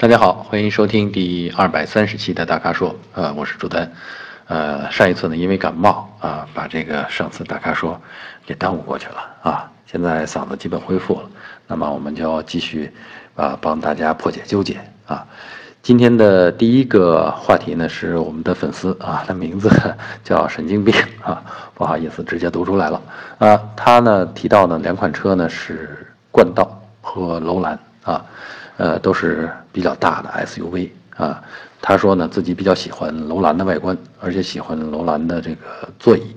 大家好，欢迎收听第二百三十期的大咖说，呃，我是朱丹，呃，上一次呢因为感冒啊，把这个上次大咖说给耽误过去了啊，现在嗓子基本恢复了，那么我们就要继续啊帮大家破解纠结啊。今天的第一个话题呢是我们的粉丝啊，他名字 叫神经病啊，不好意思直接读出来了啊，他呢提到呢两款车呢是冠道和楼兰啊。呃，都是比较大的 SUV 啊。他说呢，自己比较喜欢楼兰的外观，而且喜欢楼兰的这个座椅，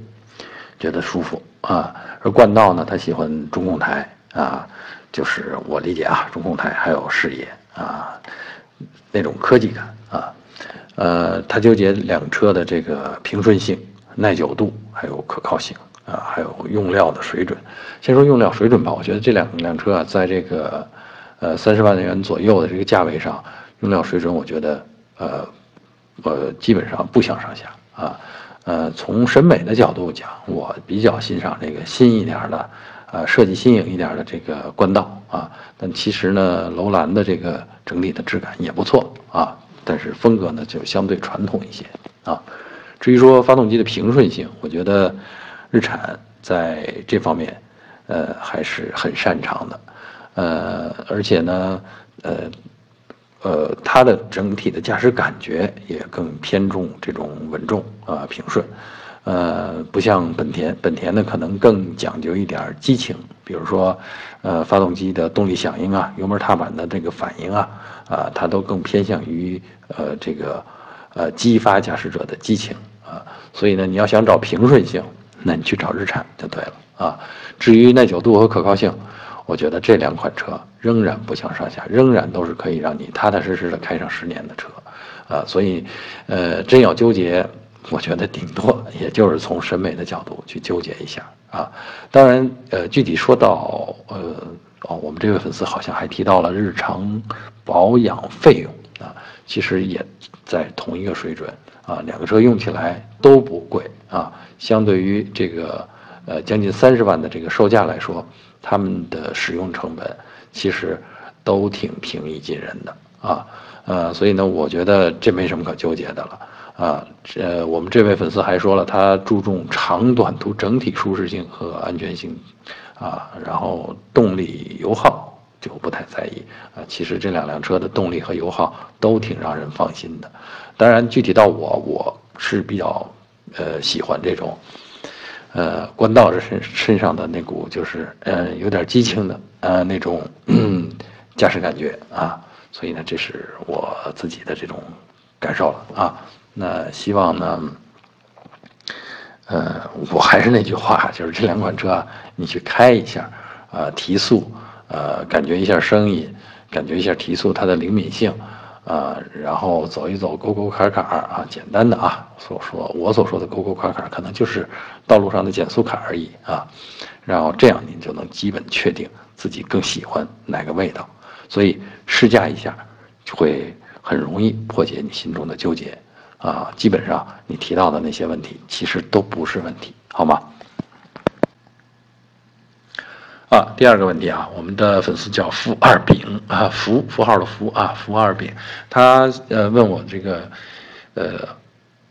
觉得舒服啊。而冠道呢，他喜欢中控台啊，就是我理解啊，中控台还有视野啊，那种科技感啊。呃，他纠结两车的这个平顺性、耐久度，还有可靠性啊，还有用料的水准。先说用料水准吧，我觉得这两辆车啊，在这个。呃，三十万元左右的这个价位上，用料水准，我觉得，呃，呃，基本上不相上下啊。呃，从审美的角度讲，我比较欣赏这个新一点的，呃，设计新颖一点的这个冠道啊。但其实呢，楼兰的这个整体的质感也不错啊，但是风格呢就相对传统一些啊。至于说发动机的平顺性，我觉得日产在这方面，呃，还是很擅长的。呃，而且呢，呃，呃，它的整体的驾驶感觉也更偏重这种稳重啊平顺，呃，不像本田，本田呢可能更讲究一点激情，比如说，呃，发动机的动力响应啊，油门踏板的这个反应啊，啊，它都更偏向于呃这个，呃，激发驾驶者的激情啊，所以呢，你要想找平顺性，那你去找日产就对了啊。至于耐久度和可靠性。我觉得这两款车仍然不相上下，仍然都是可以让你踏踏实实的开上十年的车，啊，所以，呃，真要纠结，我觉得顶多也就是从审美的角度去纠结一下啊。当然，呃，具体说到，呃，哦，我们这位粉丝好像还提到了日常保养费用啊，其实也在同一个水准啊，两个车用起来都不贵啊，相对于这个，呃，将近三十万的这个售价来说。他们的使用成本其实都挺平易近人的啊，呃，所以呢，我觉得这没什么可纠结的了啊。这我们这位粉丝还说了，他注重长短途整体舒适性和安全性啊，然后动力油耗就不太在意啊。其实这两辆车的动力和油耗都挺让人放心的。当然，具体到我，我是比较呃喜欢这种。呃，官道这身身上的那股就是呃有点激情的呃那种 驾驶感觉啊，所以呢，这是我自己的这种感受了啊。那希望呢，呃，我还是那句话，就是这两款车啊你去开一下啊，提速，呃，感觉一下声音，感觉一下提速它的灵敏性。啊，然后走一走沟沟坎坎啊，简单的啊，所说我所说的沟沟坎坎，可能就是道路上的减速坎而已啊。然后这样您就能基本确定自己更喜欢哪个味道，所以试驾一下，就会很容易破解你心中的纠结啊。基本上你提到的那些问题，其实都不是问题，好吗？啊，第二个问题啊，我们的粉丝叫福二饼啊，福符号的福啊，福二饼，他呃问我这个，呃，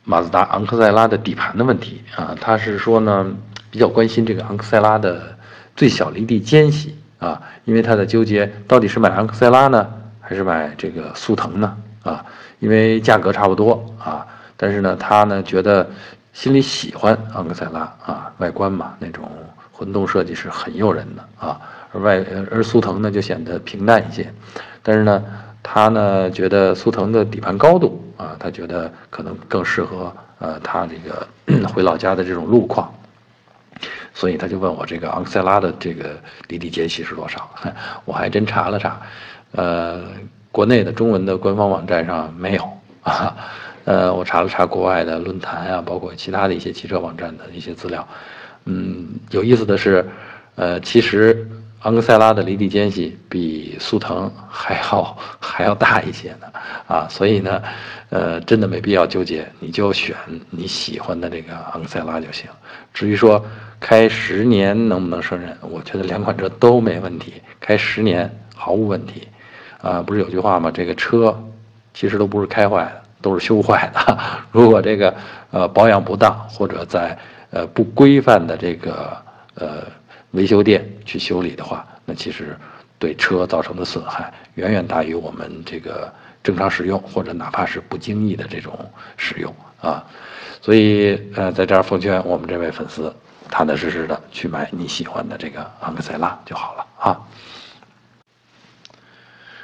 马自达昂克赛拉的底盘的问题啊，他是说呢比较关心这个昂克赛拉的最小离地间隙啊，因为他在纠结到底是买昂克赛拉呢，还是买这个速腾呢啊？因为价格差不多啊，但是呢他呢觉得心里喜欢昂克赛拉啊，外观嘛那种。混动设计是很诱人的啊，而外而速腾呢就显得平淡一些，但是呢，他呢觉得速腾的底盘高度啊，他觉得可能更适合呃他这个 回老家的这种路况，所以他就问我这个昂克赛拉的这个离地间隙是多少？我还真查了查，呃，国内的中文的官方网站上没有 啊，呃，我查了查国外的论坛啊，包括其他的一些汽车网站的一些资料。嗯，有意思的是，呃，其实昂克赛拉的离地间隙比速腾还要 还要大一些呢，啊，所以呢，呃，真的没必要纠结，你就选你喜欢的这个昂克赛拉就行。至于说开十年能不能胜任，我觉得两款车都没问题，开十年毫无问题，啊，不是有句话吗？这个车其实都不是开坏的，都是修坏的。如果这个呃保养不当，或者在呃不规范的这个呃维修店去修理的话，那其实对车造成的损害远远大于我们这个正常使用或者哪怕是不经意的这种使用啊。所以呃，在这儿奉劝我们这位粉丝，踏踏实实的去买你喜欢的这个昂克赛拉就好了啊。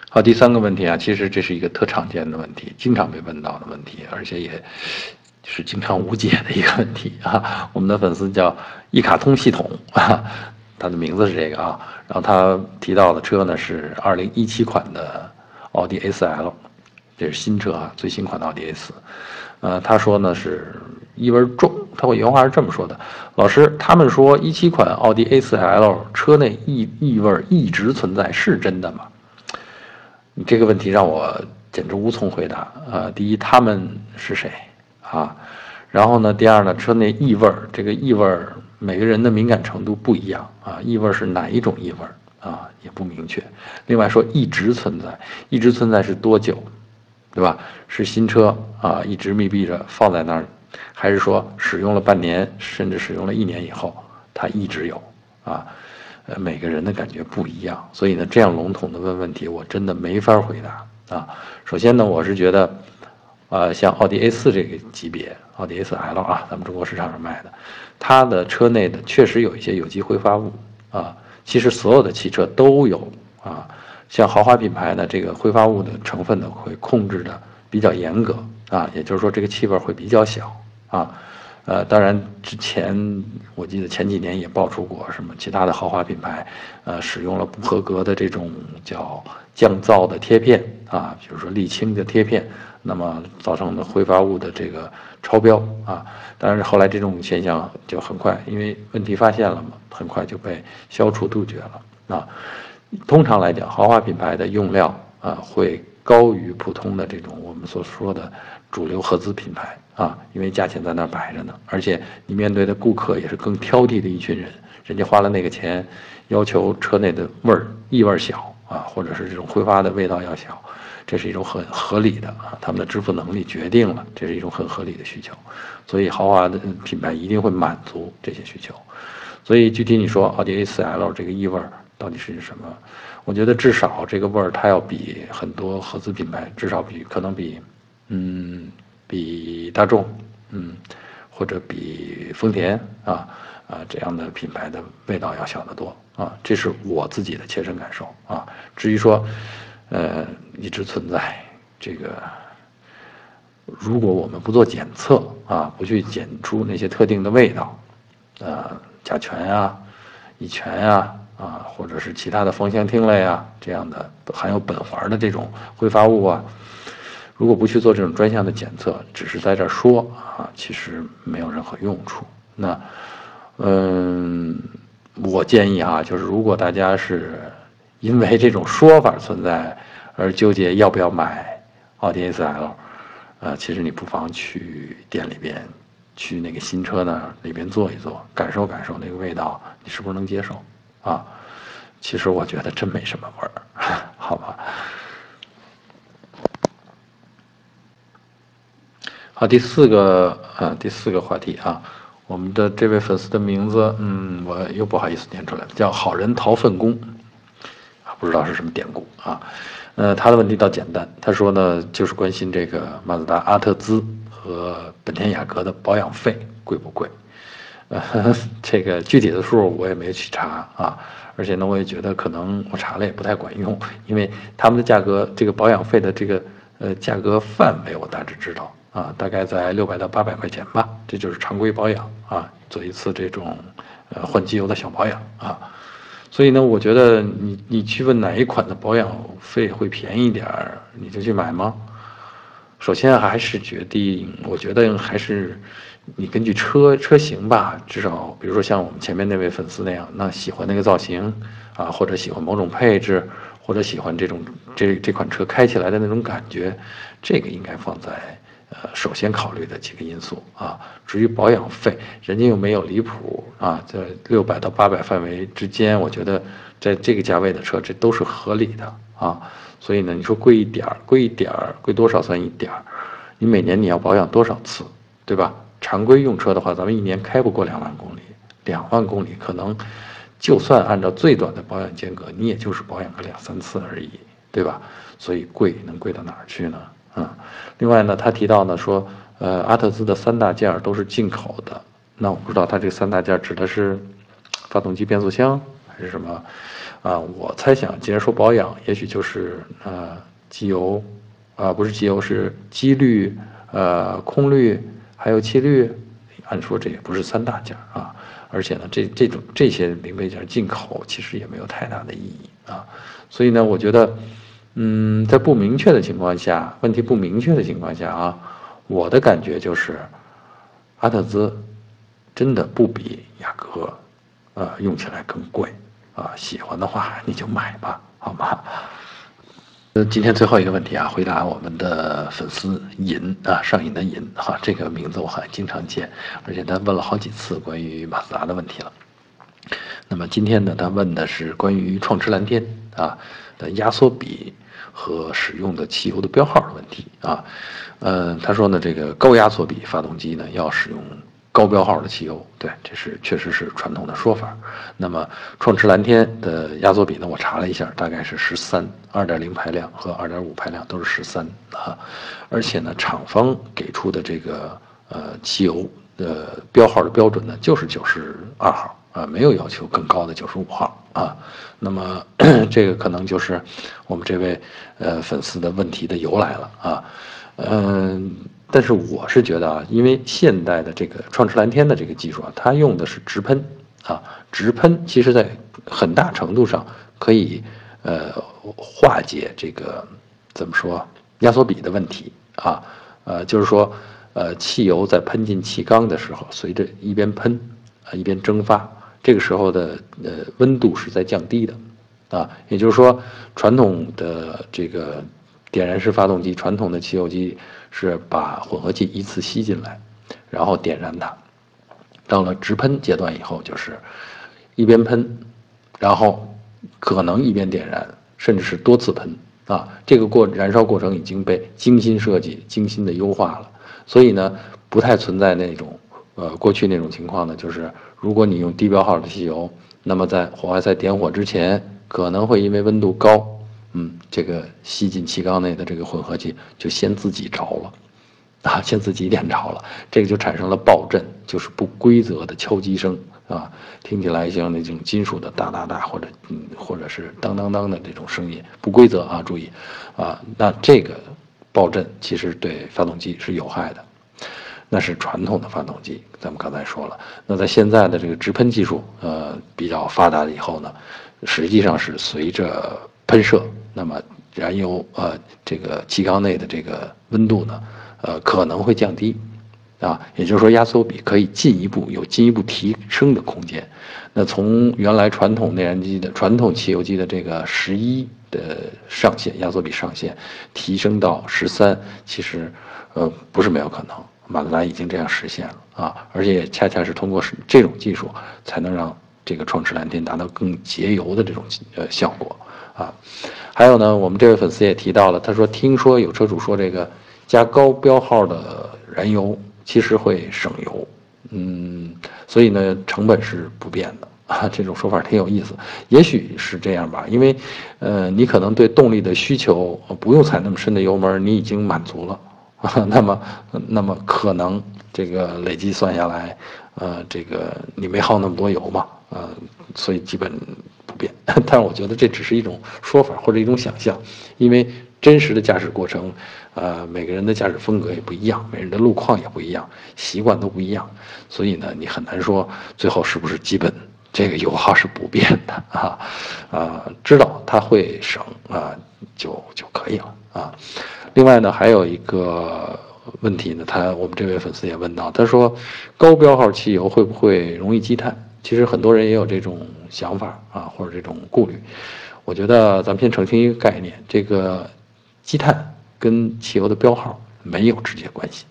好，第三个问题啊，其实这是一个特常见的问题，经常被问到的问题，而且也是经常无解的一个问题啊。我们的粉丝叫一卡通系统啊，他的名字是这个啊。然后他提到的车呢是二零一七款的奥迪 A 四 L，这是新车啊，最新款的奥迪 A 四。呃，他说呢是异味重，他原话是这么说的：老师，他们说一七款奥迪 A 四 L 车内异异味一直存在，是真的吗？你这个问题让我简直无从回答啊！第一，他们是谁啊？然后呢，第二呢，车内异味儿，这个异味儿每个人的敏感程度不一样啊，异味儿是哪一种异味儿啊，也不明确。另外说一直存在，一直存在是多久，对吧？是新车啊，一直密闭着放在那儿，还是说使用了半年，甚至使用了一年以后，它一直有啊？呃，每个人的感觉不一样，所以呢，这样笼统的问问题，我真的没法回答啊。首先呢，我是觉得，呃，像奥迪 A4 这个级别，奥迪 A4L 啊，咱们中国市场上卖的，它的车内的确实有一些有机挥发物啊。其实所有的汽车都有啊，像豪华品牌呢，这个挥发物的成分呢会控制的比较严格啊，也就是说这个气味会比较小啊。呃，当然，之前我记得前几年也爆出过什么其他的豪华品牌，呃，使用了不合格的这种叫降噪的贴片啊，比如说沥青的贴片，那么造成的挥发物的这个超标啊。但是后来这种现象就很快，因为问题发现了嘛，很快就被消除杜绝了啊。通常来讲，豪华品牌的用料啊会高于普通的这种我们所说的主流合资品牌。啊，因为价钱在那儿摆着呢，而且你面对的顾客也是更挑剔的一群人，人家花了那个钱，要求车内的味儿异味小啊，或者是这种挥发的味道要小，这是一种很合理的啊，他们的支付能力决定了，这是一种很合理的需求，所以豪华的品牌一定会满足这些需求，所以具体你说奥迪 A4L 这个异味到底是什么？我觉得至少这个味儿它要比很多合资品牌，至少比可能比，嗯。比大众，嗯，或者比丰田啊啊这样的品牌的味道要小得多啊，这是我自己的切身感受啊。至于说，呃，一直存在这个，如果我们不做检测啊，不去检出那些特定的味道，呃，甲醛啊、乙醛啊啊，或者是其他的芳香烃类啊这样的含有苯环的这种挥发物啊。如果不去做这种专项的检测，只是在这儿说啊，其实没有任何用处。那，嗯，我建议啊，就是如果大家是因为这种说法存在而纠结要不要买奥迪 A4L，呃，其实你不妨去店里边，去那个新车那里边坐一坐，感受感受那个味道，你是不是能接受？啊，其实我觉得真没什么味儿，好吧。好，第四个啊，第四个话题啊，我们的这位粉丝的名字，嗯，我又不好意思念出来了，叫好人逃粪工，不知道是什么典故啊，呃，他的问题倒简单，他说呢，就是关心这个马自达阿特兹和本田雅阁的保养费贵不贵？呃，这个具体的数我也没去查啊，而且呢，我也觉得可能我查了也不太管用，因为他们的价格，这个保养费的这个呃价格范围我大致知道。啊，大概在六百到八百块钱吧，这就是常规保养啊，做一次这种呃换机油的小保养啊。所以呢，我觉得你你去问哪一款的保养费会便宜点儿，你就去买吗？首先还是决定，我觉得还是你根据车车型吧，至少比如说像我们前面那位粉丝那样，那喜欢那个造型啊，或者喜欢某种配置，或者喜欢这种这这款车开起来的那种感觉，这个应该放在。首先考虑的几个因素啊，至于保养费，人家又没有离谱啊，在六百到八百范围之间，我觉得在这个价位的车，这都是合理的啊。所以呢，你说贵一点儿，贵一点儿，贵多少算一点儿？你每年你要保养多少次，对吧？常规用车的话，咱们一年开不过两万公里，两万公里可能，就算按照最短的保养间隔，你也就是保养个两三次而已，对吧？所以贵能贵到哪儿去呢？啊，另外呢，他提到呢说，呃，阿特兹的三大件儿都是进口的，那我不知道他这三大件指的是发动机、变速箱还是什么？啊，我猜想，既然说保养，也许就是呃机油，啊不是机油是机滤，呃空滤还有气滤，按说这也不是三大件啊，而且呢这这种这些零配件进口其实也没有太大的意义啊，所以呢我觉得，嗯在不明确的情况下，问题不明确的情况下啊，我的感觉就是，阿特兹真的不比雅阁，呃用起来更贵。啊，喜欢的话你就买吧，好吗？呃，今天最后一个问题啊，回答我们的粉丝瘾啊，上瘾的瘾哈，这个名字我好像经常见，而且他问了好几次关于马自达的问题了。那么今天呢，他问的是关于创驰蓝天啊的压缩比和使用的汽油的标号的问题啊。嗯，他说呢，这个高压缩比发动机呢要使用。高标号的汽油，对，这是确实是传统的说法。那么创驰蓝天的压缩比呢？我查了一下，大概是十三，二点零排量和二点五排量都是十三啊。而且呢，厂方给出的这个呃汽油的标号的标准呢，就是九十二号啊，没有要求更高的九十五号啊。那么 这个可能就是我们这位呃粉丝的问题的由来了啊，嗯。但是我是觉得啊，因为现代的这个创驰蓝天的这个技术啊，它用的是直喷啊，直喷其实在很大程度上可以呃化解这个怎么说压缩比的问题啊，呃就是说呃汽油在喷进气缸的时候，随着一边喷啊一边蒸发，这个时候的呃温度是在降低的啊，也就是说传统的这个点燃式发动机，传统的汽油机。是把混合气依次吸进来，然后点燃它。到了直喷阶段以后，就是一边喷，然后可能一边点燃，甚至是多次喷啊。这个过燃烧过程已经被精心设计、精心的优化了，所以呢，不太存在那种呃过去那种情况呢，就是如果你用低标号的汽油，那么在火花塞点火之前，可能会因为温度高。嗯，这个吸进气缸内的这个混合气就先自己着了，啊，先自己点着了，这个就产生了爆震，就是不规则的敲击声啊，听起来像那种金属的哒哒哒或者嗯或者是当当当的这种声音，不规则啊，注意啊，那这个爆震其实对发动机是有害的，那是传统的发动机，咱们刚才说了，那在现在的这个直喷技术呃比较发达了以后呢，实际上是随着喷射。那么燃油呃这个气缸内的这个温度呢，呃可能会降低，啊，也就是说压缩比可以进一步有进一步提升的空间。那从原来传统内燃机的传统汽油机的这个十一的上限压缩比上限，提升到十三，其实呃不是没有可能，马自达已经这样实现了啊，而且也恰恰是通过这种技术，才能让这个创驰蓝天达到更节油的这种呃效果。啊，还有呢，我们这位粉丝也提到了，他说听说有车主说这个加高标号的燃油其实会省油，嗯，所以呢成本是不变的 啊，这种说法挺有意思，也许是这样吧，因为呃你可能对动力的需求不用踩那么深的油门，你已经满足了，那么那么可能这个累计算下来，呃这个你没耗那么多油嘛，呃所以基本不。变，但是我觉得这只是一种说法或者一种想象，因为真实的驾驶过程，呃，每个人的驾驶风格也不一样，每个人的路况也不一样，习惯都不一样，所以呢，你很难说最后是不是基本这个油耗是不变的 啊，啊，知道它会省啊，就就可以了啊。另外呢，还有一个问题呢，他我们这位粉丝也问到，他说高标号汽油会不会容易积碳？其实很多人也有这种想法啊，或者这种顾虑。我觉得咱们先澄清一个概念：这个积碳跟汽油的标号没有直接关系，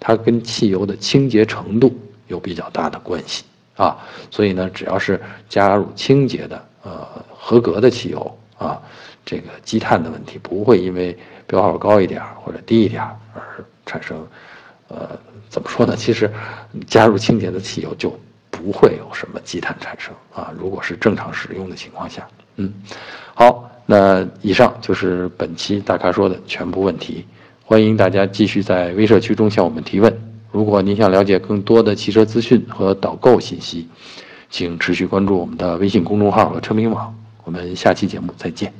它跟汽油的清洁程度有比较大的关系啊。所以呢，只要是加入清洁的、呃合格的汽油啊，这个积碳的问题，不会因为标号高一点或者低一点而产生，呃，怎么说呢？其实加入清洁的汽油就不会有什么积碳产生啊。如果是正常使用的情况下，嗯，好，那以上就是本期大咖说的全部问题。欢迎大家继续在微社区中向我们提问。如果您想了解更多的汽车资讯和导购信息，请持续关注我们的微信公众号和车评网。我们下期节目再见。